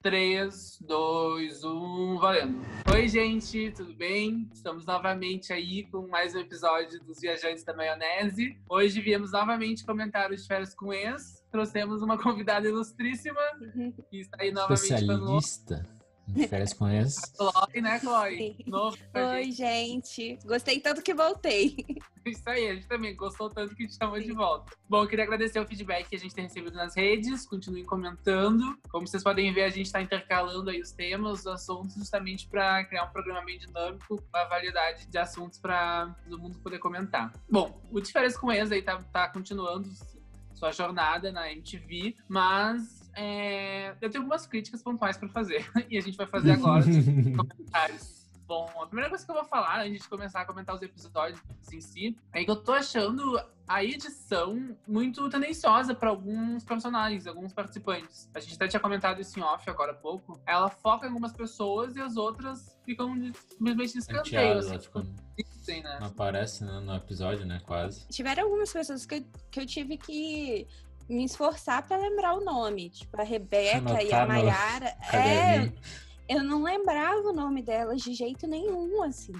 3, 2, 1, valendo. Oi, gente, tudo bem? Estamos novamente aí com mais um episódio dos Viajantes da Maionese. Hoje viemos novamente comentar os férias com ex. Trouxemos uma convidada ilustríssima que está aí novamente Especialista em férias com ex. Chloe, né, Chloe? Novo Oi, gente. gente. Gostei tanto que voltei. Isso aí, a gente também gostou tanto que te chamou de volta. Bom, eu queria agradecer o feedback que a gente tem recebido nas redes, continuem comentando. Como vocês podem ver, a gente está intercalando aí os temas, os assuntos, justamente para criar um programa bem dinâmico, uma variedade de assuntos para todo mundo poder comentar. Bom, o De Férias com Ex aí tá, tá continuando sua jornada na MTV, mas é, eu tenho algumas críticas pontuais para fazer e a gente vai fazer agora nos comentários. Bom, a primeira coisa que eu vou falar antes de começar a comentar os episódios em si é que eu tô achando a edição muito tendenciosa para alguns personagens, alguns participantes. A gente até tinha comentado isso em off agora há pouco. Ela foca em algumas pessoas e as outras ficam simplesmente de escanteio. Assim, ficou- assim, né? Não aparece né, no episódio, né? Quase. Tiveram algumas pessoas que eu, que eu tive que me esforçar pra lembrar o nome. Tipo, a Rebeca e a Mayara. É, eu não lembrava o nome delas de jeito nenhum, assim.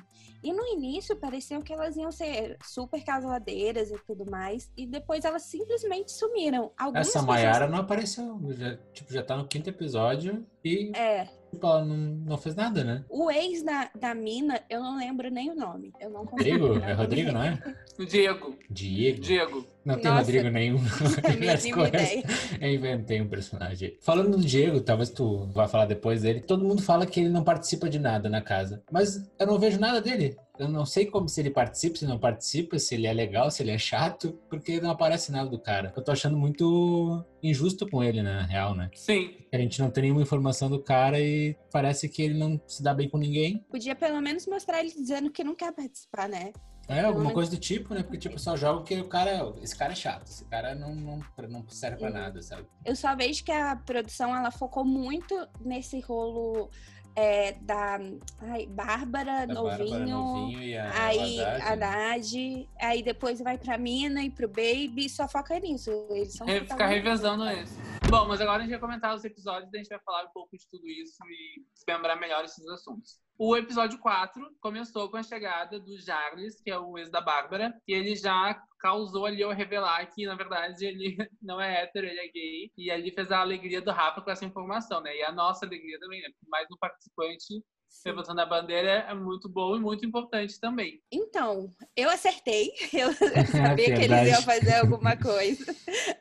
E no início pareceu que elas iam ser super casadeiras e tudo mais. E depois elas simplesmente sumiram. Algumas Essa pessoas- Mayara não apareceu. Já, tipo, já tá no quinto episódio e É. tipo, ela não, não fez nada, né? O ex da, da mina, eu não lembro nem o nome. Eu não. Rodrigo? É Rodrigo, não é? O Diego. Diego? Diego. Não tem Nossa. Rodrigo nenhum. Eu inventei um personagem. Falando do Diego, talvez tu vá falar depois dele. Todo mundo fala que ele não participa de nada na casa. Mas eu não vejo nada dele. Eu não sei como se ele participa, se não participa, se ele é legal, se ele é chato, porque não aparece nada do cara. Eu tô achando muito injusto com ele, na real, né? Sim. A gente não tem nenhuma informação do cara e parece que ele não se dá bem com ninguém. Podia pelo menos mostrar ele dizendo que não quer participar, né? É, alguma coisa do tipo, né? Porque, tipo, só joga que o cara. Esse cara é chato. Esse cara não, não, não serve pra nada, sabe? Eu só vejo que a produção ela focou muito nesse rolo é, da ai, Bárbara, Da novinho, Bárbara Novinho e a aí a né? Haddad, aí depois vai pra Mina e pro Baby, só foca nisso. Eles são Re- Ficar revezando isso. Bom, mas agora a gente vai comentar os episódios, daí a gente vai falar um pouco de tudo isso e desmembrar melhor esses assuntos. O episódio 4 começou com a chegada do Jarles, que é o ex da Bárbara, e ele já causou ali ao revelar que, na verdade, ele não é hétero, ele é gay. E ali fez a alegria do Rafa com essa informação, né? E a nossa alegria também, né? Mais um participante. Levantando a bandeira é muito bom e muito importante também. Então, eu acertei. Eu sabia que eles iam fazer alguma coisa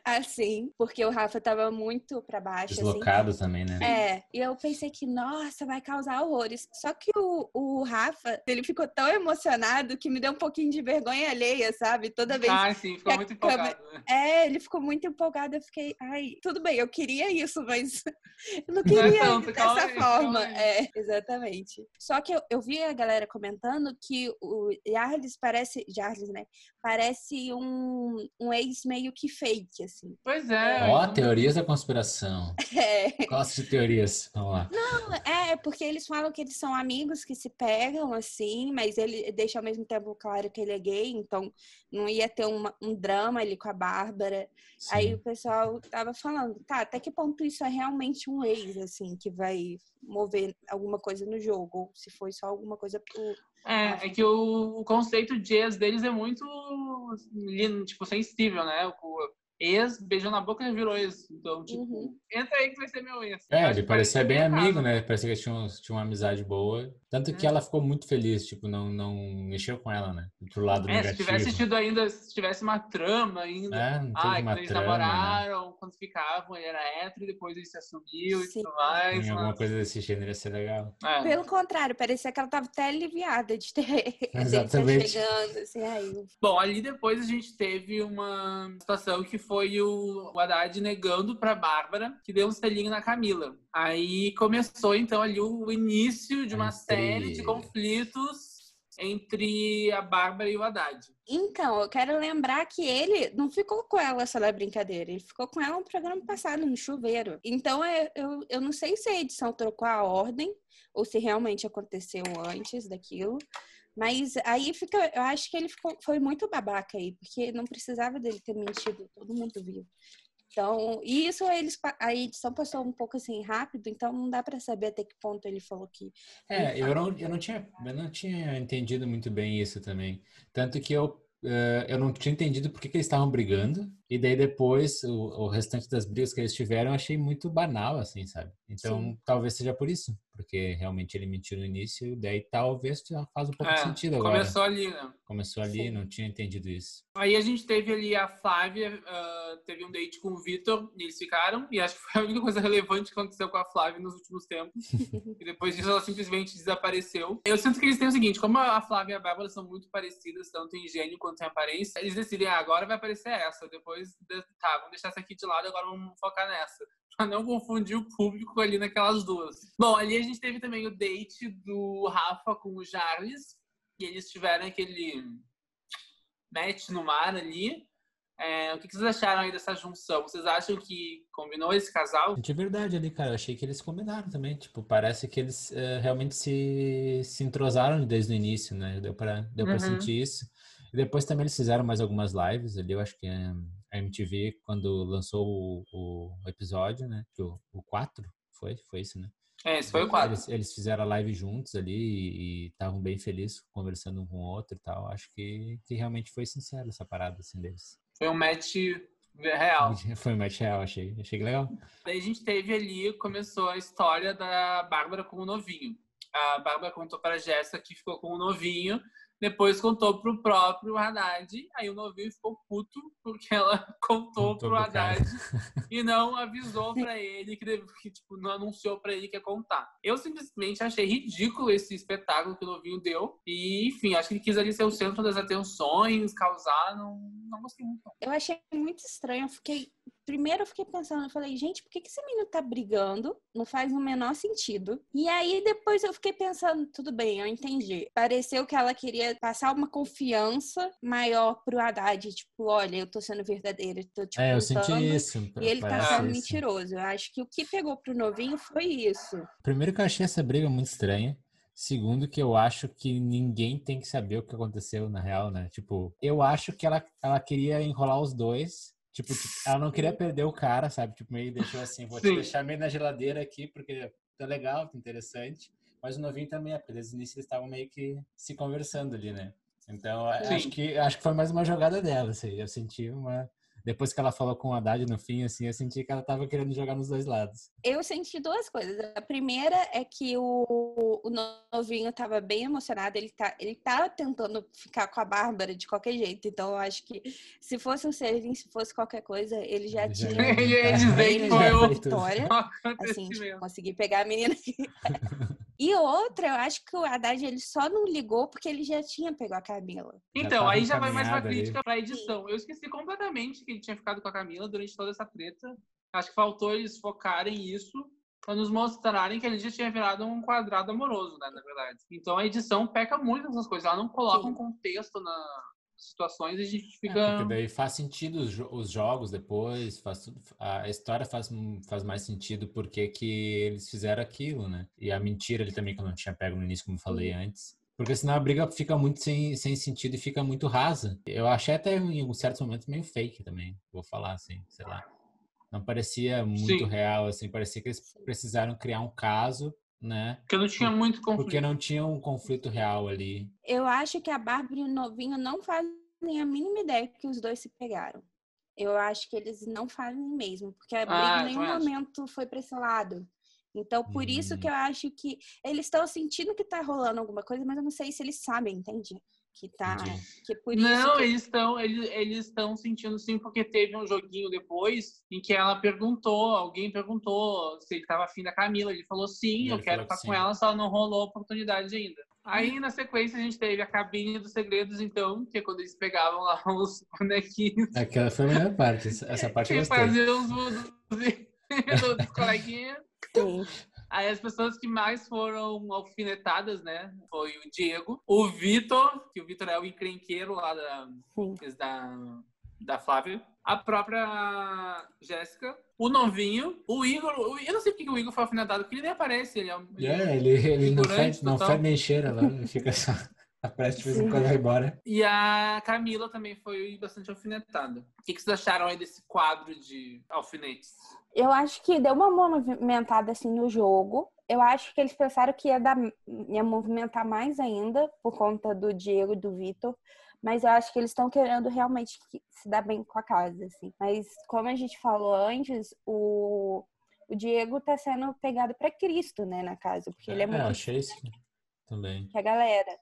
assim, porque o Rafa tava muito pra baixo, assim. Deslocado também, né? É, e eu pensei que, nossa, vai causar horrores. Só que o, o Rafa, ele ficou tão emocionado que me deu um pouquinho de vergonha alheia, sabe? Toda vez. Ah, sim, ficou muito câmera- empolgado. né? É, ele ficou muito empolgado. Eu fiquei, ai, tudo bem, eu queria isso, mas eu não Não é queria tanto, dessa calma forma. calma. É, exatamente. Só que eu, eu vi a galera comentando que o Jarles parece. Jarles, né? Parece um, um ex meio que fake, assim. Pois é. Ó, então- teorias da conspiração. É. Gosto de teorias. Vamos lá. É, porque eles falam que eles são amigos que se pegam, assim, mas ele deixa ao mesmo tempo claro que ele é gay, então não ia ter uma- um drama ali com a Bárbara. Sim. Aí o pessoal tava falando, tá, até que ponto isso é realmente um ex, assim, que vai mover alguma coisa no jogo, ou se foi só alguma coisa pro. É, é que o, o conceito de ex deles é muito, lindo, tipo, sensível, né? O ex beijou na boca e virou ex. Então, tipo, Uhum. entra aí que vai ser meu ex. É, ele parecia bem amigo, caso. né? Parecia que eles tinham, tinham uma amizade boa. Tanto que É. ela ficou muito feliz, tipo, não, não mexeu com ela, né? Pro lado É, se negativo. tivesse tido ainda, se tivesse uma trama ainda. É, não teve Ah, uma quando eles trama, né? namoraram, quando ficavam, ele era hétero, e depois ele se assumiu Sim. e tudo mais. Em alguma mas- coisa desse gênero ia ser legal. É. Pelo contrário, parecia que ela tava até aliviada de ter tá Exatamente. chegando, assim, aí. Bom, ali depois a gente teve uma situação que foi o, o Haddad negando pra Bárbara, que deu um selinho na Camila. Aí começou então ali o início de uma Entre- série de conflitos entre a Bárbara e o Haddad. Então, eu quero lembrar que ele não ficou com ela só na brincadeira, ele ficou com ela no programa passado, no chuveiro. Então, é- eu, eu não sei se a edição trocou a ordem ou se realmente aconteceu antes daquilo. Mas aí fica, eu acho que ele ficou, foi muito babaca aí, porque não precisava dele ter mentido, todo mundo viu. Então, e isso eles, a edição passou um pouco assim rápido, então não dá pra saber até que ponto ele falou que. É, eu não, eu não tinha, eu não tinha entendido muito bem isso também. Tanto que eu, eh, eu não tinha entendido por que que eles estavam brigando. E daí depois, o, o restante das brigas que eles tiveram, eu achei muito banal, assim, sabe? Então, Sim. talvez seja por isso. Porque realmente ele mentiu no início, e daí talvez já faz um pouco de É, sentido agora. começou ali, né? Começou ali, Sim. não tinha entendido isso. Aí a gente teve ali a Flávia, ah, teve um date com o Vitor, e eles ficaram, e acho que foi a única coisa relevante que aconteceu com a Flávia nos últimos tempos. e depois disso ela simplesmente desapareceu. Eu sinto que eles têm o seguinte, como a Flávia e a Bárbara são muito parecidas, tanto em gênio quanto em aparência, eles decidem, ah, agora vai aparecer essa, depois, de- tá, vamos deixar essa aqui de lado, agora vamos focar nessa. Pra não confundir o público ali naquelas duas. Bom, ali a gente teve também o date do Rafa com o Charles, e eles tiveram aquele match no mar ali. É, o que vocês acharam aí dessa junção? Vocês acham que combinou esse casal? De verdade ali, cara, eu achei que eles combinaram também. Tipo, parece que eles eh, realmente se, se entrosaram desde o início, né? Deu pra, deu pra Uhum. sentir isso. E depois também eles fizeram mais algumas lives ali, eu acho que eh, a MTV, quando lançou o, o episódio, né? O, o 4, foi? Foi isso, né? É, esse foi o quadro. Eles, eles fizeram a live juntos ali e estavam bem felizes, conversando um com o outro e tal. Acho que, que realmente foi sincero essa parada, assim, deles. Foi um match real. Foi um match real, achei. Achei legal. Daí a gente teve ali, começou a história da Bárbara com o novinho. A Bárbara contou para a Jéssica que ficou com o novinho, depois contou pro próprio Haddad, aí o novinho ficou puto porque ela contou, Contou pro cara. Haddad e não avisou para ele que, deve- que, tipo, não anunciou para ele que ia contar. Eu simplesmente achei ridículo esse espetáculo que o novinho deu e, enfim, acho que ele quis ali ser o centro das atenções, causar, não, não gostei muito. não. Eu achei muito estranho. Eu fiquei. Primeiro eu fiquei pensando, eu falei, gente, por que, que esse menino tá brigando? Não faz o menor sentido. E aí depois eu fiquei pensando, tudo bem, eu entendi. Pareceu que ela queria passar uma confiança maior pro Haddad, tipo, olha, eu tô sendo verdadeira, tô te É, eu senti isso. E ele tá sendo isso. mentiroso. Eu acho que o que pegou pro novinho foi isso. Primeiro que eu achei essa briga muito estranha. Segundo que eu acho que ninguém tem que saber o que aconteceu na real, né? Tipo, eu acho que ela, ela queria enrolar os dois. Tipo, ela não queria perder o cara, sabe? Tipo, meio deixou assim, vou te Sim. deixar meio na geladeira aqui, porque tá legal, tá interessante. Mas o novinho também é, porque desde o início eles estavam meio que se conversando ali, né? Então, Sim. acho que, acho que foi mais uma jogada dela, assim. Eu senti uma... Depois que ela falou com o Haddad no fim, assim, eu senti que ela tava querendo jogar nos dois lados. Eu senti duas coisas. A primeira é que o, o novinho tava bem emocionado, ele tá, ele tá tentando ficar com a Bárbara de qualquer jeito. Então, eu acho que se fosse um Seven, se fosse qualquer coisa, ele já Ele já tinha. ia- ia dizer que foi o- vitória. Assim, tipo, consegui pegar a menina. e outra, eu acho que o Haddad ele só não ligou porque ele já tinha pego a Camila. Então, tava aí já vai mais uma crítica pra edição. Eu esqueci completamente que ele tinha ficado com a Camila durante toda essa treta. Acho que faltou eles focarem isso pra nos mostrarem que ele já tinha virado um quadrado amoroso, né, na verdade. Então a edição peca muito nessas coisas. Ela não coloca Sim. um contexto nas situações e a gente É, fica... porque daí faz sentido os, os jogos depois, faz tudo, a história faz, faz mais sentido porque que eles fizeram aquilo, né? E a mentira ali também que eu não tinha pego no início, como eu falei antes. Porque senão a briga fica muito sem, sem sentido e fica muito rasa. Eu achei até em certos momentos meio fake também, vou falar assim, sei lá. Não parecia muito Sim. real, assim, parecia que eles precisaram criar um caso, né? Porque não tinha muito conflito. Porque não tinha um conflito real ali. Eu acho que a Bárbara e o novinho não fazem a mínima ideia que os dois se pegaram. Eu acho que eles não fazem mesmo, porque a briga Ah, em nenhum acho. momento foi pra esse lado. Então, por isso Hum. que eu acho que eles estão sentindo que tá rolando alguma coisa, mas eu não sei se eles sabem, entende? Que tá. Que por isso Não, que... eles estão eles, eles estão sentindo sim, porque teve um joguinho depois em que ela perguntou, alguém perguntou se ele estava afim da Camila. Ele falou sim, E eu ele quero que ficar com ela, só não rolou a oportunidade ainda. Aí na sequência a gente teve a cabine dos segredos, então, que é quando eles pegavam lá os bonequinhos Aquela foi a melhor parte. Essa- parte eu e gostei. faziam os dos coleguinhas. Sim. Aí as pessoas que mais foram alfinetadas, né? Foi o Diego, o Vitor, que o Vitor é o encrenqueiro lá da, Sim. da, da Flávia, a própria Jéssica, o novinho, o Igor. o- Eu não sei porque que o Igor foi alfinetado, porque ele nem aparece. Ele é, um- É, ele, ele não fede nem cheira lá, ele fica só. A Preste de vez em quando vai embora. E a Camila também foi bastante alfinetada. O que, que vocês acharam aí desse quadro de alfinetes? Eu acho que deu uma movimentada assim no jogo. Eu acho que eles pensaram que ia, dar, ia movimentar mais ainda por conta do Diego e do Vitor. Mas eu acho que eles estão querendo realmente se dar bem com a casa, assim. Mas como a gente falou antes, o, o Diego tá sendo pegado para Cristo, né, na casa. Porque ele é, É, muito eu achei isso também. que a galera.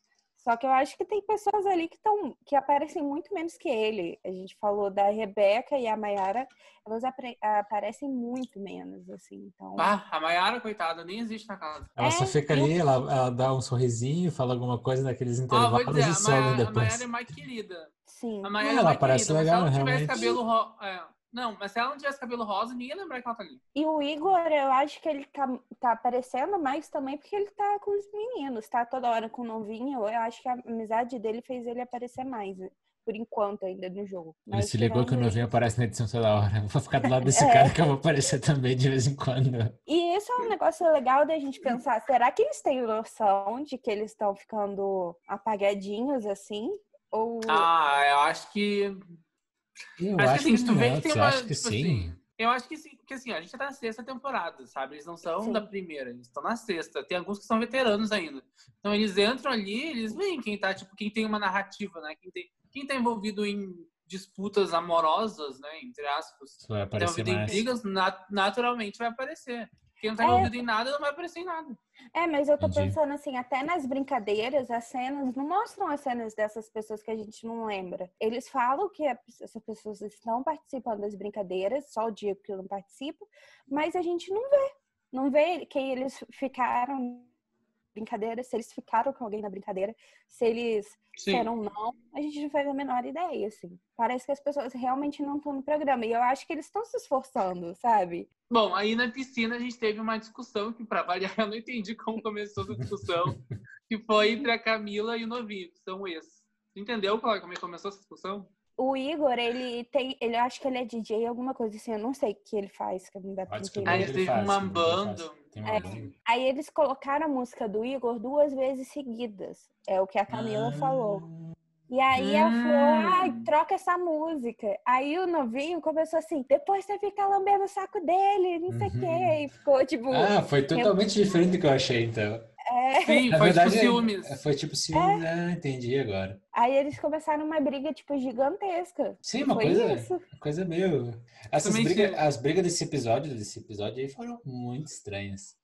Só que eu acho que tem pessoas ali que estão que aparecem muito menos que ele. A gente falou da Rebeca e a Mayara, elas apre- aparecem muito menos, assim. Então, Ah, a Mayara, coitada, nem existe na casa. Ela só É, fica eu- ali, ela, ela dá um sorrisinho, fala alguma coisa naqueles Ah, intervalos dizer, e some Mayara, a depois. Mayara é mais querida. sim. A Mayara Ela é mais parece querida, legal, se ela realmente. tivesse cabelo rosa... Não, mas se ela não tivesse cabelo rosa, ninguém ia lembrar que ela tá ali. E o Igor, eu acho que ele tá, tá aparecendo mais também porque ele tá com os meninos, tá toda hora com o novinho. Eu acho que a amizade dele fez ele aparecer mais, por enquanto, ainda no jogo. Ele Mas se ligou que o novinho aparece na edição toda hora. Vou ficar do lado desse É. cara que eu vou aparecer também de vez em quando. E isso é um negócio legal da gente pensar. Será que eles têm noção de que eles estão ficando apagadinhos assim? Ou Ah, eu acho que... Eu acho acho que assim, se tu vê que tem uma... acho que tipo sim. assim, eu acho que sim, porque assim, a gente tá na sexta temporada, sabe? Eles não são Sim. da primeira, eles estão na sexta. Tem alguns que são veteranos ainda. Então eles entram ali, eles veem quem tá, tipo, quem tem uma narrativa, né? Quem, tem, quem tá envolvido em disputas amorosas, né? Entre aspas. Isso vai Tá aparecer em mais. brigas, nat- naturalmente vai aparecer. Quem não tá É. envolvido em nada, não vai aparecer em nada. É, mas eu tô Entendi. pensando assim, até nas brincadeiras, as cenas não mostram as cenas dessas pessoas que a gente não lembra. Eles falam que essas pessoas estão participando das brincadeiras, só o Diego que não participa, mas a gente não vê. Não vê quem eles ficaram brincadeira, se eles ficaram com alguém na brincadeira, se eles disseram não, a gente não faz a menor ideia, assim. Parece que as pessoas realmente não estão no programa. E eu acho que eles estão se esforçando, sabe? Bom, aí na piscina a gente teve uma discussão que, pra variar, eu não entendi como começou essa discussão, que foi entre a Camila e o Novinho, que são esses. Tu entendeu como é começou essa discussão? O Igor, ele tem. Ele eu acho que ele é DJ, alguma coisa assim. Eu não sei o que ele faz, que não dá pra Pode entender. Aí teve uma banda. É. banda. Aí eles colocaram a música do Igor duas vezes seguidas. É o que a Camila Ah. falou. E aí ela Hum. falou, ai, troca essa música. Aí o novinho começou assim, depois você fica lambendo o saco dele, não sei o Uhum. quê. E ficou tipo, Ah, foi totalmente diferente do que eu achei, então. É. Sim, Na foi verdade, tipo ciúmes. Foi tipo ciúmes. Ah, entendi agora. Aí eles começaram uma briga, tipo, gigantesca. Sim, uma coisa, isso. coisa meio. Essas brigas, sim. as brigas desse episódio, desse episódio aí foram muito estranhas.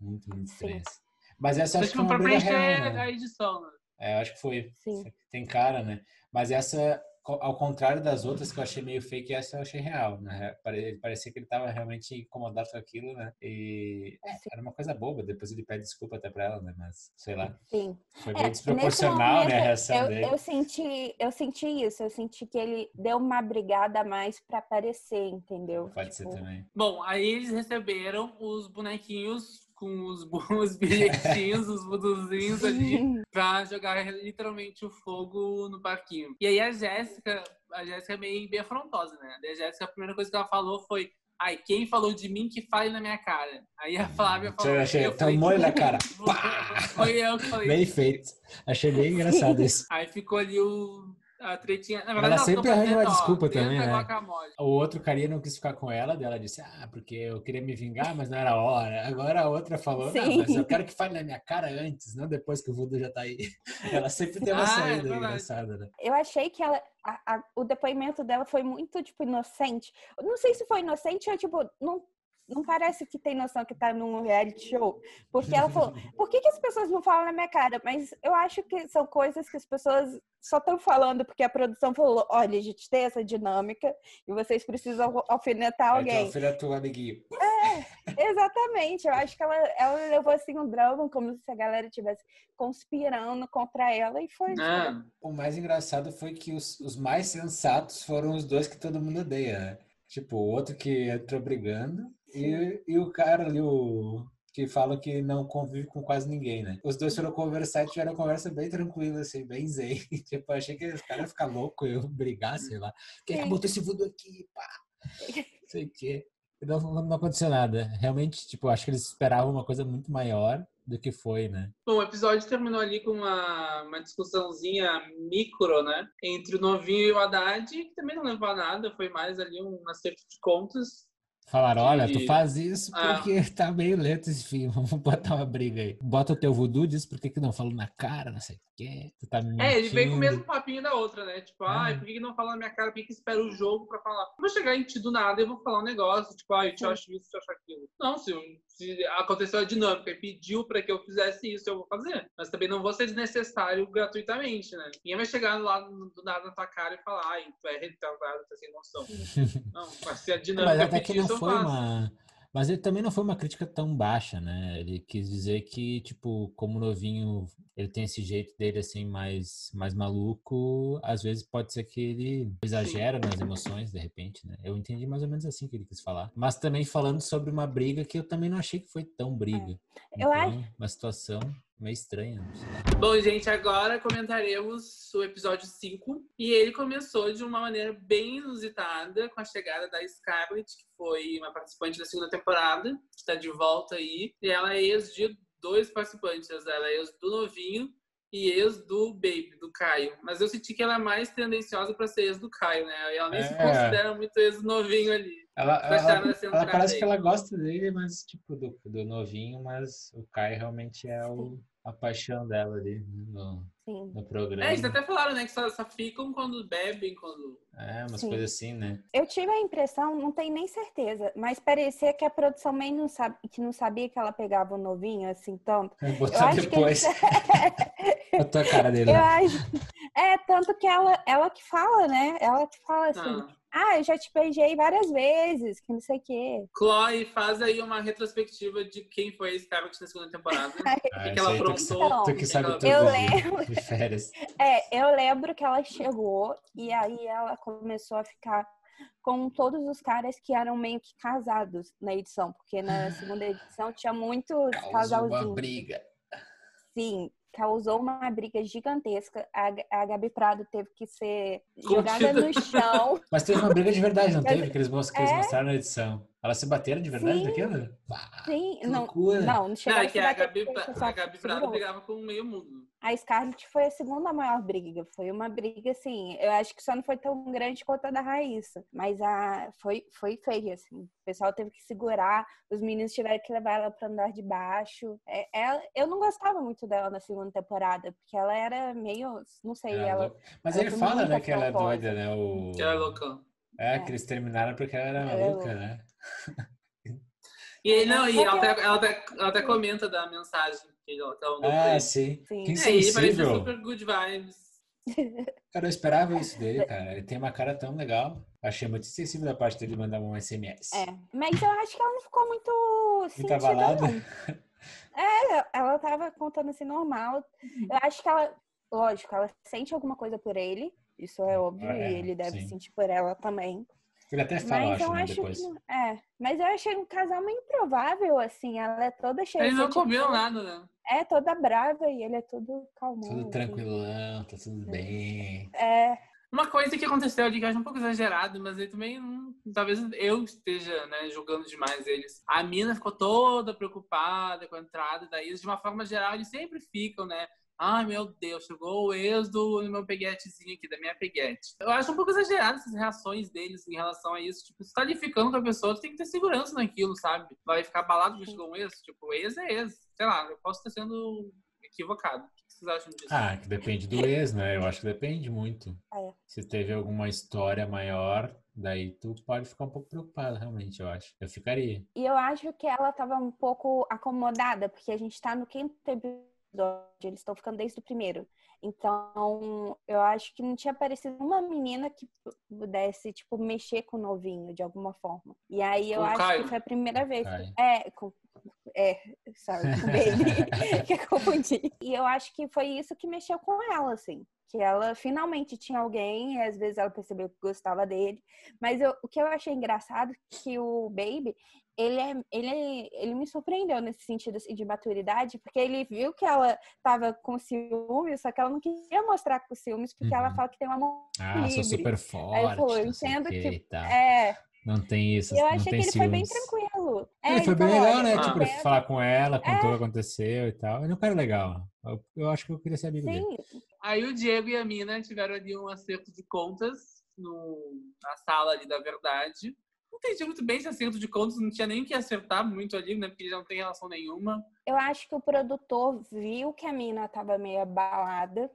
Muito, muito Sim. estranhas. Mas essa acho Acho que que foi uma briga real, né? a edição, né? É, eu acho que foi. Sim. Tem cara, né? Mas essa, ao contrário das outras que eu achei meio fake, essa eu achei real, né? Pare- Parecia que ele tava realmente incomodado com aquilo, né? E é, era uma coisa boba. Depois ele pede desculpa até pra ela, né? Mas, sei lá, Sim. foi É, meio nesse desproporcional, né? A momento, reação eu, dele. eu senti, eu senti isso, eu senti que ele deu uma brigada a mais pra aparecer, entendeu? Pode ser Tipo, também. Bom, aí eles receberam os bonequinhos com os, os bilhetinhos, os vuduzinhos ali, pra jogar literalmente o fogo no parquinho. E aí a Jéssica, a Jéssica é meio bem afrontosa, né? A Jéssica, a primeira coisa que ela falou foi Ai, quem falou de mim que fale na minha cara. Aí a Flávia falou. Eu achei, eu tomou na cara. Foi eu que falei. Bem feito. Achei bem engraçado isso. Aí ficou ali o, a tretinha. Na Ela verdade, sempre arranja uma desculpa também, né? O outro carinha não quis ficar com ela, daí ela disse, ah, porque eu queria me vingar, mas não era a hora. Agora a outra falou, não, mas eu quero que fale na minha cara antes, não depois que o Voodoo já tá aí. Ela sempre tem uma Ah, é saída verdade. engraçada, né? Eu achei que ela, a- a- o depoimento dela foi muito, tipo, inocente. Eu não sei se foi inocente ou, tipo, não, não parece que tem noção que tá num reality show. Porque ela falou, por que, que as pessoas não falam na minha cara? Mas eu acho que são coisas que as pessoas só estão falando porque a produção falou, olha, a gente tem essa dinâmica e vocês precisam alfinetar alguém. filha tua, amiguinho. Exatamente, eu acho que ela, ela levou assim um drama como se a galera estivesse conspirando contra ela e foi. Ah, O mais engraçado foi que os, os mais sensatos foram os dois que todo mundo odeia, né? Tipo, o outro que entrou brigando e, e o cara ali, o que fala que não convive com quase ninguém, né? Os dois foram conversar e tiveram uma conversa bem tranquila, assim, bem zen. tipo, eu achei que os caras iam ficar loucos, eu brigar, sei lá. Quem é que botou esse voodoo aqui? Pá! Sei o quê. Não, não aconteceu nada. Realmente, tipo, acho que eles esperavam uma coisa muito maior do que foi, né? Bom, o episódio terminou ali com uma, uma discussãozinha micro, né? Entre o novinho e o Haddad, que também não levou a nada, foi mais ali um acerto de contas. Falaram, olha, tu faz isso Ah. porque tá meio lento esse filme, vamos botar uma briga aí. Bota o teu voodoo, diz por que que não falou na cara, não sei o quê. Tu tá me É, ele veio com o mentindo. mesmo papinho da outra, né? Tipo, ai, É. por que que não fala na minha cara? Por que que espera o jogo pra falar? Eu vou chegar em ti do nada e vou falar um negócio, tipo, ai, eu te acho isso, eu te acho aquilo. Não, se, se aconteceu a dinâmica e pediu pra que eu fizesse isso, eu vou fazer. Mas também não vou ser desnecessário gratuitamente, né? Ninguém vai chegar lá do nada na tua cara e falar, ai, tu é retardado, é sem noção. não, mas se a dinâmica Mas até que pedir não isso, eu foi faço. uma. Mas ele também não foi uma crítica tão baixa, né? Ele quis dizer que, tipo, como novinho, ele tem esse jeito dele, assim, mais, mais maluco. Às vezes pode ser que ele exagera nas emoções, de repente, né? Eu entendi mais ou menos assim que ele quis falar. Mas também falando sobre uma briga que eu também não achei que foi tão briga. Eu acho- Então, Uma situação meio estranha. Bom, gente, agora comentaremos o episódio 5. E ele começou de uma maneira bem inusitada, com a chegada da Scarlett, que foi uma participante da segunda temporada, que está de volta aí. E ela é ex de dois participantes. Ela é ex do novinho e ex do Baby, do Caio. Mas eu senti que ela é mais tendenciosa para ser ex do Caio, né? E ela nem se É. considera muito ex do novinho ali. Ela, ela, ela parece aí. que ela gosta dele, mas tipo, do, do novinho, mas o Kai realmente é o, a paixão dela ali no, Sim. no programa. É, eles até falaram, né, que só, só ficam quando bebem, quando. É, umas Sim. coisas assim, né? Eu tive a impressão, não tenho nem certeza, mas parecia que a produção meio não, sabe, que não sabia que ela pegava o novinho assim tanto. Botar acho que depois eles- a tua cara dele Eu lá. acho. É, tanto que ela, ela que fala, né? Ela que fala assim, Ah. Ah, eu já te beijei várias vezes, que não sei o quê. Chloe, faz aí uma retrospectiva de quem foi a Scarlett na segunda temporada. Ah, o que, que isso ela aí tu que sabe- aprontou. Então, Tu que sabe Eu tudo lembro. de, de férias. É, eu lembro que ela chegou e aí ela começou a ficar com todos os caras que eram meio que casados na edição, porque na segunda edição tinha muitos Causou uma casalzinhos. briga. Sim, causou uma briga gigantesca. A, a Gabi Prado teve que ser Contida. jogada no chão. Mas teve uma briga de verdade, não teve? Que eles, que eles É. mostraram na edição. Elas se bateram de verdade Sim. naquilo? Bah, Sim, não, loucura. não, não Não, chegou é que a Gabi, a Gabi Prado brigava com meio mundo. A Scarlett foi a segunda maior briga. Foi uma briga, assim, eu acho que só não foi tão grande quanto a da Raíssa. Mas a, foi, foi feia, assim. O pessoal teve que segurar, os meninos tiveram que levar ela para andar de baixo. É, ela, eu não gostava muito dela na segunda temporada, porque ela era meio, não sei, Ela é ela... louca. Mas ela ele fala, né, que ela é doida, né? O... Que ela é loucão. É, É. que eles terminaram porque ela era Ela é maluca, louca. né? E não, e ela até, ela, até, ela até comenta da mensagem que ela, mandou Ah, sim. Sim. Que É, ele parece insensível. super good vibes. Cara, eu esperava isso dele, cara. Ele tem uma cara tão legal. Achei muito sensível da parte dele mandar um SMS. É, mas eu acho que ela não ficou muito sentida, abalada? não. É, ela tava contando assim normal. Eu acho que ela, lógico, ela sente alguma coisa por ele, isso é óbvio, É, e ele deve sim. sentir por ela também. Ele até fala, Mas eu acho, né, acho depois. que é, mas eu achei um casal meio improvável assim, ela é toda cheia Eles de não combinam sentimento, nada, né? É toda brava e ele é todo calmão. Tudo assim. tranquilão, tá tudo bem. É, Uma coisa que aconteceu ali que eu acho um pouco exagerado, mas aí também hum, talvez eu esteja né, julgando demais eles. A mina ficou toda preocupada com a entrada da Isa. De uma forma geral, eles sempre ficam, né? Ai, meu Deus, chegou o ex do meu peguetezinho aqui, da minha peguete. Eu acho um pouco exagerado essas reações deles em relação a isso. Tipo, você tá ali ficando com a pessoa, tu tem que ter segurança naquilo, sabe? Vai ficar abalado porque chegou um ex? Tipo, ex é ex. Sei lá, eu posso estar sendo equivocado. O que vocês acham disso? Ah, que depende do ex, né? Eu acho que depende muito. É. Se teve alguma história maior, daí tu pode ficar um pouco preocupado, realmente, eu acho. Eu ficaria. E eu acho que ela tava um pouco acomodada, porque a gente tá no quinto episódio, eles estão ficando desde o primeiro. Então, eu acho que não tinha aparecido uma menina que pudesse, tipo, mexer com o novinho de alguma forma. E aí eu Com acho Caio? que foi a primeira vez. Caio. É, com. É, sorry, com ele, que eu confundi. E eu acho que foi isso que mexeu com ela, assim. Que ela finalmente tinha alguém, e às vezes ela percebeu que gostava dele. Mas eu- o que eu achei engraçado é que o Baby, ele, é, ele, ele me surpreendeu nesse sentido assim, de maturidade, porque ele viu que ela tava com ciúmes, só que ela não queria mostrar com ciúmes, porque ela Uhum. fala que tem uma mão Ah, sou livre. super Aí forte. ele falou, eu o entendo que. É, Não tem isso. Eu achei que ele foi bem ciúmes. tranquilo. É, Ele foi bem falou, legal, né? eu Tipo, quero- falar com ela, contou o É. que aconteceu e tal. Ele é um cara legal. Eu, eu acho que eu queria ser amigo dele. Aí o Diego e a Mina tiveram ali um acerto de contas no, na sala ali da verdade. Não entendi muito bem esse acerto de contas, não tinha nem que acertar muito ali, né? Porque já não tem relação nenhuma. eu acho que o produtor viu que a mina tava meio abalada.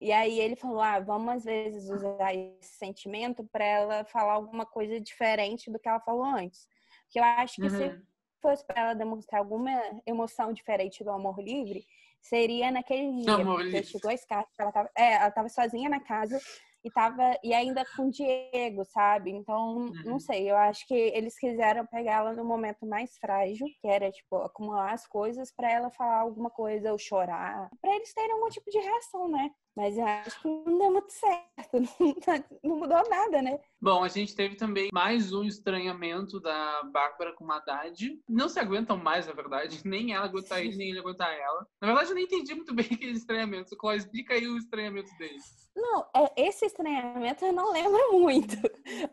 E aí ele falou: ah, vamos às vezes usar esse sentimento para ela falar alguma coisa diferente do que ela falou antes. Porque eu acho que se Uhum. fosse para ela demonstrar alguma emoção diferente do amor livre, seria naquele dia. Amor porque chegou a Scar, ela tava, é, ela tava sozinha na casa e tava e ainda com o Diego, sabe? Então, Uhum. não sei, eu acho que eles quiseram pegar ela no momento mais frágil, que era tipo acumular as coisas para ela falar alguma coisa ou chorar, para eles terem algum tipo de reação, né? Mas eu acho que não deu muito certo, não, não mudou nada, né? Bom, a gente teve também mais um estranhamento da Bárbara com o Haddad. Não se aguentam mais, na verdade. Nem ela aguenta ele, nem ele aguenta ela. Na verdade, eu nem entendi muito bem aquele estranhamento. Cló, explica aí o estranhamento deles. Não, é, esse estranhamento eu não lembro muito.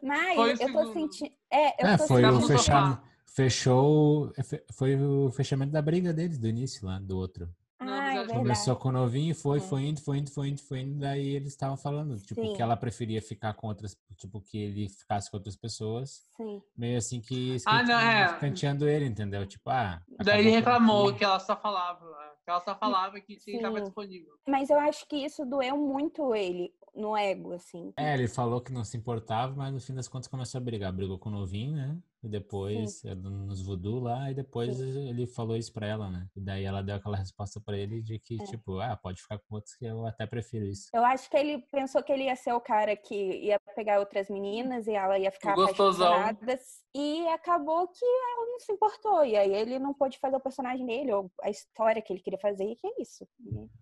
Mas eu tô sentindo. É, eu É, tô foi sentindo. fechamento. Fechou. Foi o fechamento da briga deles, do início lá, do outro. Ah, é. Começou com o novinho, foi, É. foi indo, foi indo, foi indo, foi indo. Daí eles estavam falando, tipo, Sim. que ela preferia ficar com outras, tipo, que ele ficasse com outras pessoas. Sim. Meio assim que Ah, não, é. escanteando ele, entendeu? Tipo, ah. Daí ele reclamou que ela só falava. Que ela só falava que tinha que estar disponível. Mas eu acho que isso doeu muito ele no ego, assim. É, ele falou que não se importava, mas no fim das contas começou a brigar. Brigou com o novinho, né? E depois, eh, nos voodoo lá, e depois ele falou isso pra ela, né? E daí ela deu aquela resposta pra ele de que, É. tipo, ah, pode ficar com outros que eu até prefiro isso. Eu acho que ele pensou que ele ia ser o cara que ia pegar outras meninas e ela ia ficar Gostosão. apaixonada. E acabou que ela não se importou. E aí ele não pôde fazer o personagem dele, ou a história que ele queria fazer, e que é isso.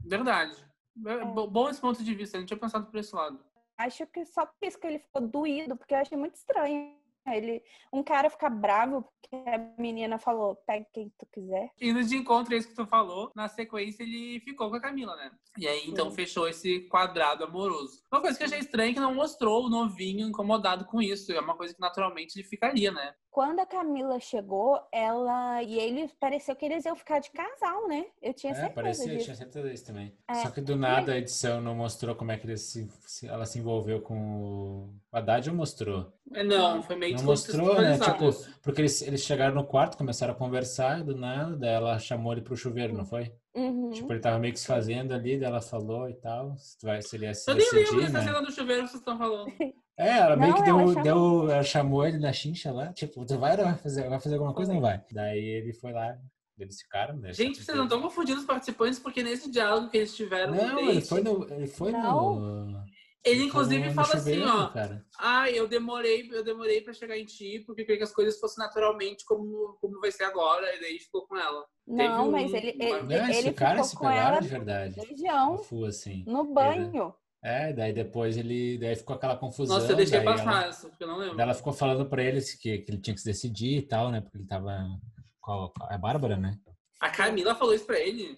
Verdade. É bo- Bom esse ponto de vista, eu não tinha pensado por esse lado. Acho que só por isso que ele ficou doído, porque eu achei muito estranho. Ele, um cara ficar bravo porque a menina falou, pega quem tu quiser. Indo de encontro isso que tu falou, na sequência ele ficou com a Camila, né? E aí então Sim. fechou esse quadrado amoroso. Uma coisa que eu achei estranha é que não mostrou o novinho incomodado com isso. É uma coisa que naturalmente ele ficaria, né? Quando a Camila chegou, ela e ele pareceu que eles iam ficar de casal, né? Eu tinha É, certeza parecia, disso. tinha certeza disso também. É. Só que do nada a edição não mostrou como é que se, se- ela se envolveu com o Haddad ou mostrou? É, Não, foi meio Não mostrou, né? Tipo, porque eles, eles chegaram no quarto, começaram a conversar, do nada, daí ela chamou ele pro chuveiro, não foi? Uhum. Tipo, ele tava meio que se fazendo ali, daí ela falou e tal, se, tu vai, se ele ia se Eu nem lembro decidir, dessa né? cena do chuveiro que vocês estão falando. É, ela meio Não, que ela deu, chamou. deu, ela chamou ele na chincha lá, tipo, tu vai vai fazer, vai fazer alguma coisa ou não vai? Daí ele foi lá, eles ficaram, né? Gente, vocês não estão confundindo os participantes, porque nesse diálogo que eles tiveram no Não, ele date, foi no. Ele foi Não. no. ele inclusive no- no fala assim, ó. Cara. Ah, eu demorei, eu demorei pra chegar em ti, porque eu queria que as coisas fossem naturalmente como, como vai ser agora, e daí ficou com ela. Não, um- mas ele, uma- ele, Não, ele ficou se com pegaram ela de verdade. beijão, No assim. no banho. É, daí depois ele. Daí ficou aquela confusão. Nossa, eu deixei passar ela, essa, porque eu não lembro. ela ficou falando pra ele que, que ele tinha que se decidir e tal, né? Porque ele tava. Com a, a Bárbara, né? A Camila falou isso pra ele?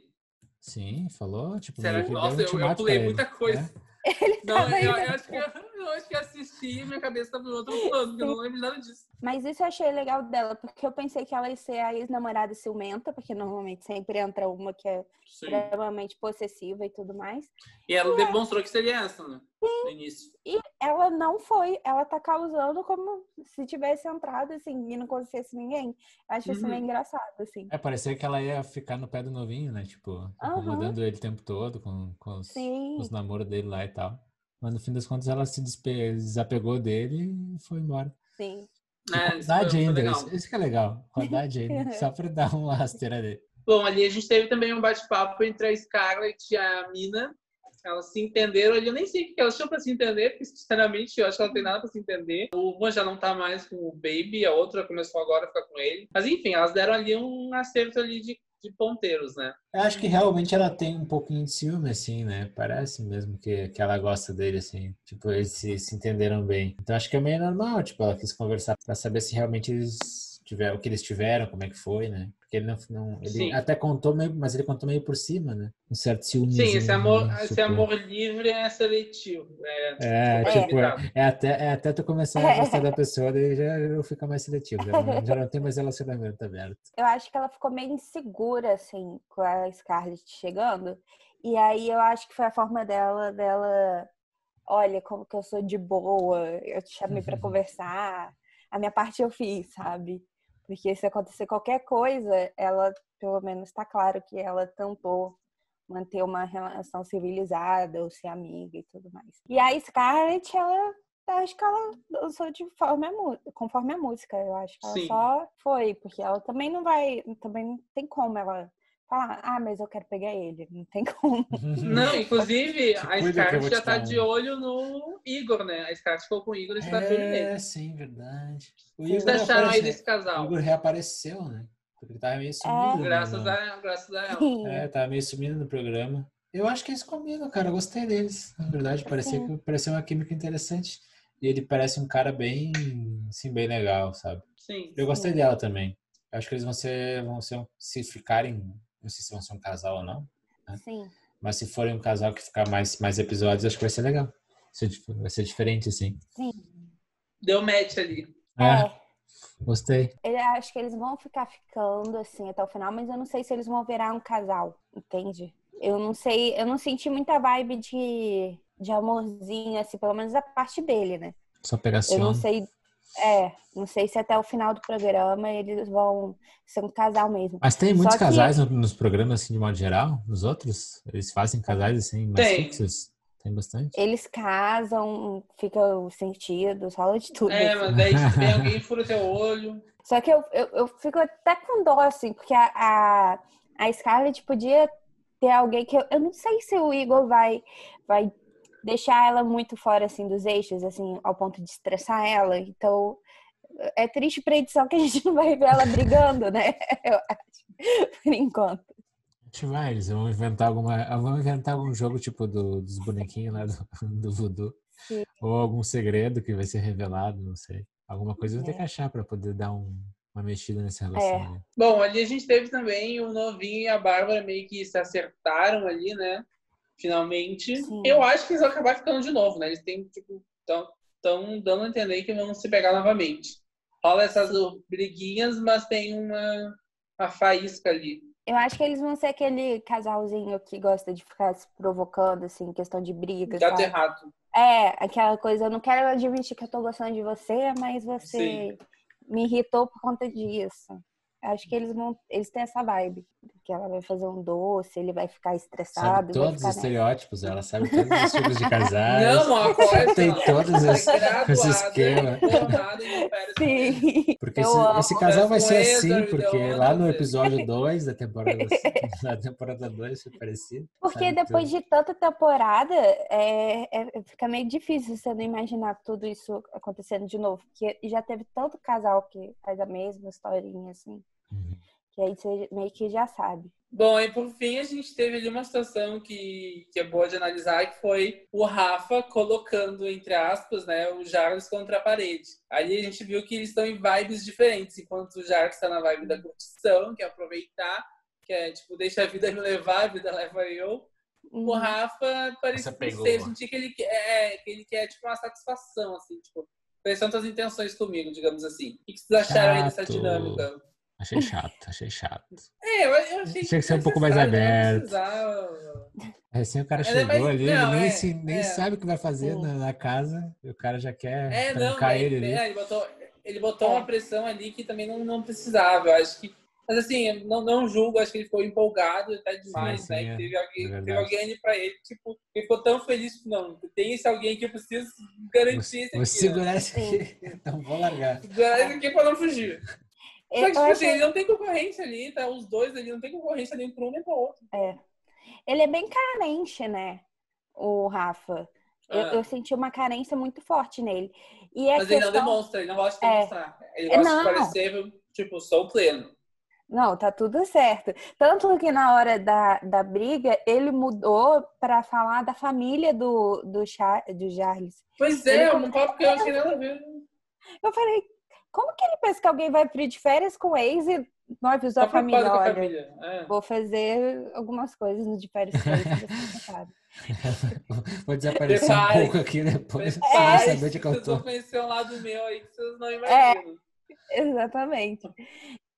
Sim, falou. Tipo, Será que- nossa, eu- eu pulei muita coisa. né? Não, tava eu, eu acho que eu, eu acho que assisti e minha cabeça tava em outro plano, porque eu não lembro nada disso. Mas isso eu achei legal dela, porque eu pensei que ela ia ser a ex-namorada ciumenta, porque normalmente sempre entra uma que é Sim. extremamente possessiva e tudo mais. E ela demonstrou que seria essa, né? No início. E ela não foi, ela tá causando como se tivesse entrado assim e não conhecesse ninguém. Eu acho isso Uhum. meio engraçado, assim. É, parecia que ela ia ficar no pé do novinho, né? Tipo, incomodando ele o tempo todo com, com os, com os namoros dele lá e tal. Mas no fim das contas ela se desapegou dele e foi embora. Sim. É, isso foi ainda, isso, isso que é legal. Haddad ainda, só pra dar uma rasteira dele. Bom, ali a gente teve também um bate-papo entre a Scarlett e a Mina. Elas se entenderam ali. Eu nem sei o que elas tinham pra se entender, porque, sinceramente, eu acho que ela não tem nada pra se entender. Uma já não tá mais com o Baby, a outra começou agora a ficar com ele. Mas, enfim, elas deram ali um acerto ali de, de ponteiros, né? Eu acho que realmente ela tem um pouquinho de ciúme, assim, né? Parece mesmo que, que ela gosta dele, assim. Tipo, eles se, se entenderam bem. Então acho que é meio normal, tipo, ela quis conversar pra saber se realmente eles tiver, o que eles tiveram, como é que foi, né? Porque ele não, não ele Sim. até contou meio, mas ele contou meio por cima, né? Um certo ciúme. Sim, esse amor, esse amor livre é seletivo. É, É, é tipo, limitado. é até, é até tu começar a gostar da pessoa, daí já eu fica mais seletivo. Já não, já não tem mais relacionamento aberto. Eu acho que ela ficou meio insegura, assim, com a Scarlett chegando. E aí eu acho que foi a forma dela, dela, olha, como que eu sou de boa, eu te chamei pra conversar, a minha parte eu fiz, sabe? Porque se acontecer qualquer coisa, ela, pelo menos, tá claro que ela tentou manter uma relação civilizada ou ser amiga e tudo mais. E a Scarlett, ela acho que ela dançou de forma conforme a música. Eu acho que ela Sim. só foi, porque ela também não vai, também não tem como ela falar, ah, mas eu quero pegar ele. Não tem como. Não, inclusive, a Scarlett já tá de olho no Igor, né? A Scarlett ficou com o Igor e está de olho nele. É, sim, verdade. O O que Igor, vocês acharam aí desse o casal? Igor reapareceu, né? Porque ele tava meio sumido. né, Graças a, graças a ela. É, tava meio sumido no programa. Eu acho que eles combinam, cara. Eu gostei deles. Na verdade, parecia, Sim. que, parecia uma química interessante. E ele parece um cara bem, assim, bem legal, sabe? Sim. Eu gostei dela também. Eu acho que eles vão ser, vão ser, se ficarem, não sei se vão ser um casal ou não, Sim. mas se forem um casal que ficar mais, mais episódios, acho que vai ser legal. Vai ser, diferente, assim. Sim. Deu match ali. É, É. gostei. Eu acho que eles vão ficar ficando assim até o final, mas eu não sei se eles vão virar um casal, entende? Eu não sei, eu não senti muita vibe de, de amorzinho, assim, pelo menos a parte dele, né? Só Eu pegação. não sei, é, não sei se até o final do programa eles vão ser um casal mesmo. Mas tem muitos Só que- casais no- nos programas, assim, de modo geral? Nos outros? Eles fazem casais, assim, mais Tem. fixos? Tem bastante? Eles casam, ficam sentidos, rola de tudo. É, assim. mas daí se vem alguém fura teu olho. Só que eu, eu, eu fico até com dó, assim, porque a, a, a Scarlett podia ter alguém que eu, eu não sei se o Igor vai, vai deixar ela muito fora, assim, dos eixos, assim, ao ponto de estressar ela. Então, é triste pra edição que a gente não vai ver ela brigando, né? Eu acho, por enquanto. A gente vai, eles vão inventar alguma. Vão inventar algum jogo tipo do, dos bonequinhos lá do, do voodoo. Sim. Ou algum segredo que vai ser revelado, não sei. Alguma coisa eu vou ter É. que achar pra poder dar um- uma mexida nessa relação. É. né? Bom, ali a gente teve também o Novinho e a Bárbara meio que se acertaram ali, né? Finalmente. Sim. Eu acho que eles vão acabar ficando de novo, né? Eles têm, tipo, tão, tão dando a entender que vão se pegar novamente. Rola essas briguinhas, mas tem uma, uma faísca ali. Eu acho que eles vão ser aquele casalzinho que gosta de ficar se provocando, assim, questão de briga, Gato sabe? errado. É, aquela coisa, eu não quero admitir que eu tô gostando de você, mas você Sim. me irritou por conta disso. Acho que eles vão, eles têm essa vibe. Que ela vai fazer um doce, ele vai ficar Sabe estressado. e vai todos os nessa. estereótipos, ela sabe todos os tipos de casais. Não, uma coisa. tem todos os, em Império Sim. Porque esse, esse casal vai ser assim, porque lá no episódio 2 da temporada, da temporada 2 foi parecido. Porque sabe depois tudo. de tanta temporada, é, é- fica meio difícil você não imaginar tudo isso acontecendo de novo. Porque já teve tanto casal que faz a mesma historinha, assim. Uhum. Que aí você meio que já sabe. Bom, e por fim a gente teve ali uma situação que, que é boa de analisar, que foi o Rafa colocando, entre aspas, né, o Jarvis contra a parede. Ali a gente viu que eles estão em vibes diferentes, enquanto o Jarvis está na vibe da curtição, que é aproveitar, que é tipo, deixa a vida me levar, a vida leva eu. O Uhum. Rafa parecia, Essa não pegou. sei, eu senti que ele, quer- é, que ele quer tipo uma satisfação, assim, tipo, quais são intenções comigo, digamos assim. O que vocês acharam aí dessa dinâmica? Achei chato, achei chato. É, eu, eu achei Tinha que ser um pouco mais não aberto. precisava. Recém o cara Ela é chegou mais- ali, não, ele nem, é, se- nem é. sabe o que vai fazer Sim. na, na casa, e o cara já quer É, não, trancar ele, ele ali. é, ele botou, ele botou É. uma pressão ali que também não, não precisava. Eu acho que. Mas assim, não, não julgo, acho que ele ficou empolgado até demais, sim, né? é. Que teve alguém, É teve alguém ali pra ele, tipo, ele ficou tão feliz, não, tem esse alguém que eu preciso garantir Vou, esse aqui. vou né? segurar esse aqui, então vou largar. Segurar esse aqui pra não fugir. Só que, tipo assim, ele não tem concorrência ali, tá? Os dois ali não tem concorrência nem pra um nem pra outro. Ele é bem carente, né? O Rafa. Eu, Ah. eu senti uma carência muito forte nele. E Mas ele não questão... demonstra, ele não gosta de É. demonstrar. Ele gosta Não. de parecer, tipo, sou pleno. Não, tá tudo certo. Tanto que na hora da, da briga, ele mudou pra falar da família do, do, Char, do Charles. Pois Ele é, come- um papo que eu achei nada a ver. Eu falei, Como que ele pensa que alguém vai ir de férias com o ex e não avisou a família? Olha, família. É. vou fazer algumas coisas no de férias com o ex. Vou desaparecer um pouco aqui depois. Ai, saber de que eu vocês vão tô. conhecer um lado meu aí que vocês não É. imaginam. Exatamente.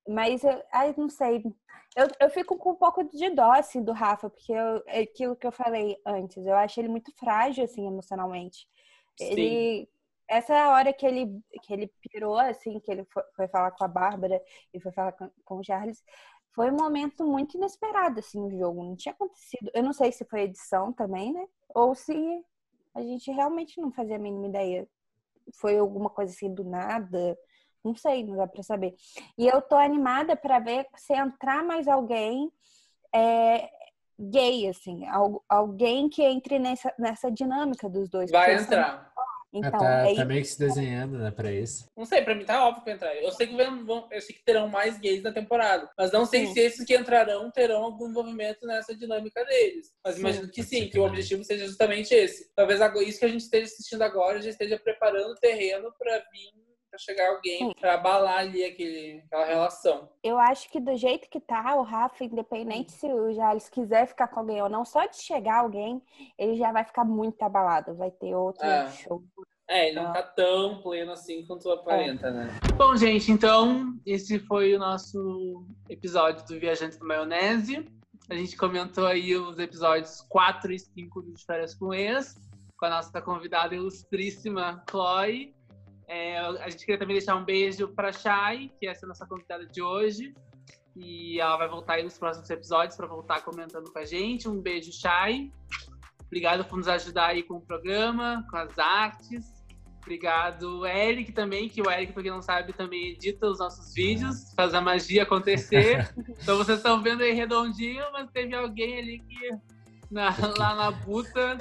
Mas, eu, ai, não sei. Eu, eu fico com um pouco de dó, assim, do Rafa, porque eu, é aquilo que eu falei antes, eu acho ele muito frágil, assim, emocionalmente. Ele, essa hora que ele, que ele pirou, assim, que ele foi, foi falar com a Bárbara e foi falar com, com o Charles, foi um momento muito inesperado, assim, no jogo. Não tinha acontecido. Eu não sei se foi edição também, né? Ou se a gente realmente não fazia a mínima ideia. Foi alguma coisa assim do nada. Não sei, não dá pra saber. E eu tô animada pra ver se entrar mais alguém é, gay, assim. al- alguém que entre nessa, nessa dinâmica dos dois. Vai eles são- entrar. Então, Ah, tá, é tá meio que se desenhando, né, pra isso. Não sei, pra mim tá óbvio que vai entrar. Eu sei que vão, vão- eu sei que terão mais gays na temporada, mas não sei Sim. se esses que entrarão terão algum envolvimento nessa dinâmica deles. Mas Sim. imagino que sim, que que o objetivo seja justamente esse. Talvez agora- isso que a gente esteja assistindo agora já esteja preparando o terreno pra vir pra chegar alguém pra abalar ali aquele, aquela relação. Eu acho que do jeito que tá, o Rafa, independente se o Jales quiser ficar com alguém ou não, só de chegar alguém, ele já vai ficar muito abalado. Vai ter outro É. show. É, ele não Ah. tá tão pleno assim quanto aparenta, né? Então, Bom, gente, então esse foi o nosso episódio do Viajante do Maionese. A gente comentou aí os episódios 4 e 5 do De Férias com Ex, com a nossa convidada ilustríssima Chloe. É, a gente queria também deixar um beijo para Chay, que é essa nossa convidada de hoje. E ela vai voltar aí nos próximos episódios para voltar comentando com a gente. Um beijo, Chay. Obrigado por nos ajudar aí com o programa, com as artes. Obrigado, Eric também, que o Eric, pra quem não sabe, também edita os nossos vídeos, faz a magia acontecer. então vocês estão vendo aí redondinho, mas teve alguém ali que na- lá na buta,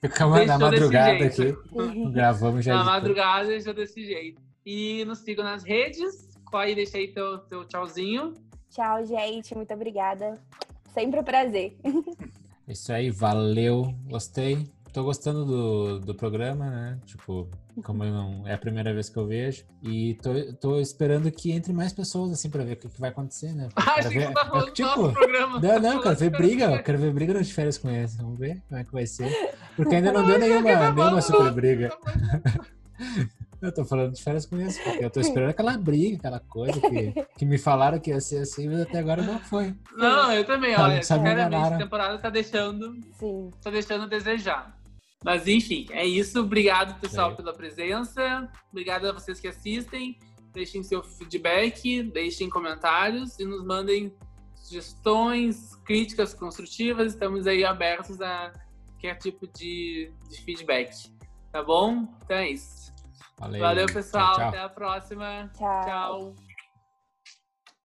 Ficamos na Deixou desse madrugada jeito. aqui. Gravamos já. na madrugada, deixou desse jeito. E nos sigam nas redes. Corre, deixa aí teu, teu tchauzinho. Tchau, gente. Muito obrigada. Sempre um prazer. Isso aí, valeu. Gostei. Tô gostando do, do programa, né? Tipo, como eu não. É a primeira vez que eu vejo. E tô, tô esperando que entre mais pessoas, assim, pra ver o que, que vai acontecer, né? Ah, que ver- você tá falando do tipo. Não, não, quero ver briga. Quero ver briga nas férias com eles. Vamos ver como é que vai ser. Porque ainda não deu nenhuma, nenhuma super briga. Eu tô falando de férias com eles, porque eu tô esperando aquela briga, aquela coisa que, que me falaram que ia ser assim, mas até agora não foi. Não, eu também, olha, me sinceramente, a temporada tá deixando Sim. tá deixando a desejar. Mas enfim, é isso. Obrigado, pessoal, É. pela presença. Obrigado a vocês que assistem. Deixem seu feedback, deixem comentários e nos mandem sugestões, críticas construtivas. Estamos aí abertos a qualquer tipo de, de feedback. Tá bom? Então é isso. Valeu, Valeu, pessoal. Tchau, tchau. Até a próxima. Tchau. Tchau.